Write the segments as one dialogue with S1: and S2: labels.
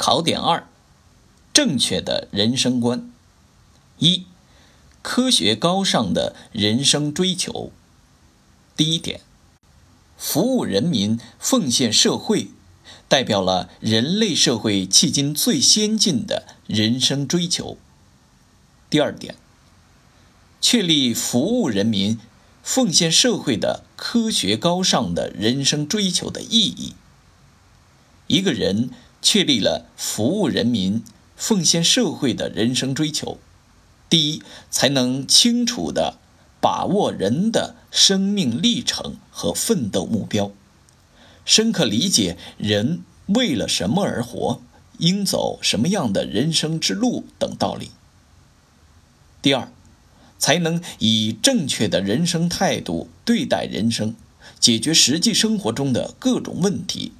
S1: 考点二：正确的人生观。一、科学高尚的人生追求。第一点，服务人民、奉献社会，代表了人类社会迄今最先进的人生追求。第二点，确立服务人民、奉献社会的科学高尚的人生追求的意义。一个人。确立了服务人民、奉献社会的人生追求。第一，才能清楚地把握人的生命历程和奋斗目标，深刻理解人为了什么而活，应走什么样的人生之路等道理。第二，才能以正确的人生态度对待人生，解决实际生活中的各种问题。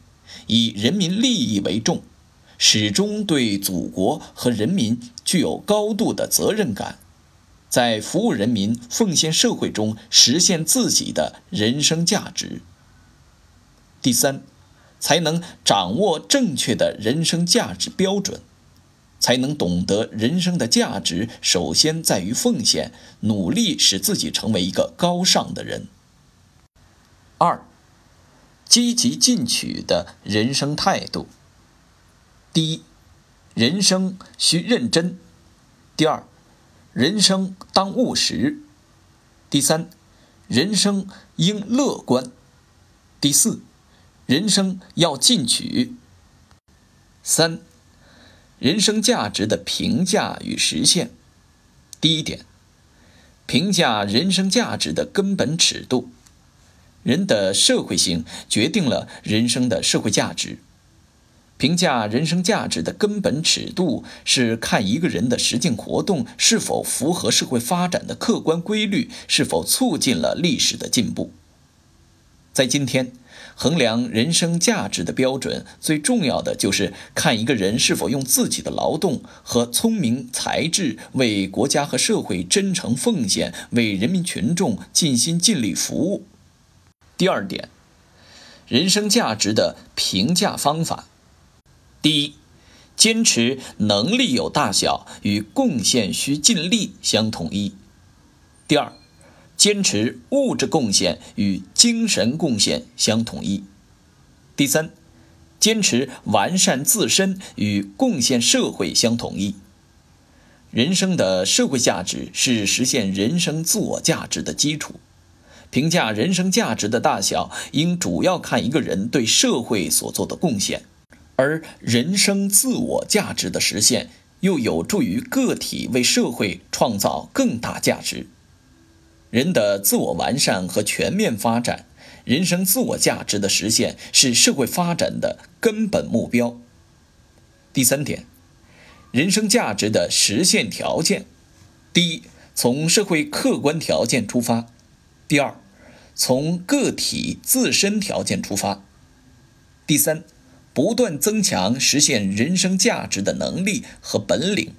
S1: 以人民利益为重，始终对祖国和人民具有高度的责任感，在服务人民、奉献社会中实现自己的人生价值。第三，才能掌握正确的人生价值标准，才能懂得人生的价值首先在于奉献，努力使自己成为一个高尚的人。二。积极进取的人生态度。第一，人生需认真；第二，人生当务实；第三，人生应乐观；第四，人生要进取。三，人生价值的评价与实现。第一点，评价人生价值的根本尺度。人的社会性决定了人生的社会价值。评价人生价值的根本尺度是看一个人的实践活动是否符合社会发展的客观规律，是否促进了历史的进步。在今天，衡量人生价值的标准最重要的就是看一个人是否用自己的劳动和聪明才智为国家和社会真诚奉献，为人民群众尽心尽力服务。第二点，人生价值的评价方法：第一，坚持能力有大小与贡献需尽力相统一；第二，坚持物质贡献与精神贡献相统一；第三，坚持完善自身与贡献社会相统一。人生的社会价值是实现人生自我价值的基础。评价人生价值的大小，应主要看一个人对社会所做的贡献，而人生自我价值的实现，又有助于个体为社会创造更大价值。人的自我完善和全面发展，人生自我价值的实现是社会发展的根本目标。第三点，人生价值的实现条件：第一，从社会客观条件出发。第二，从个体自身条件出发；第三，不断增强实现人生价值的能力和本领。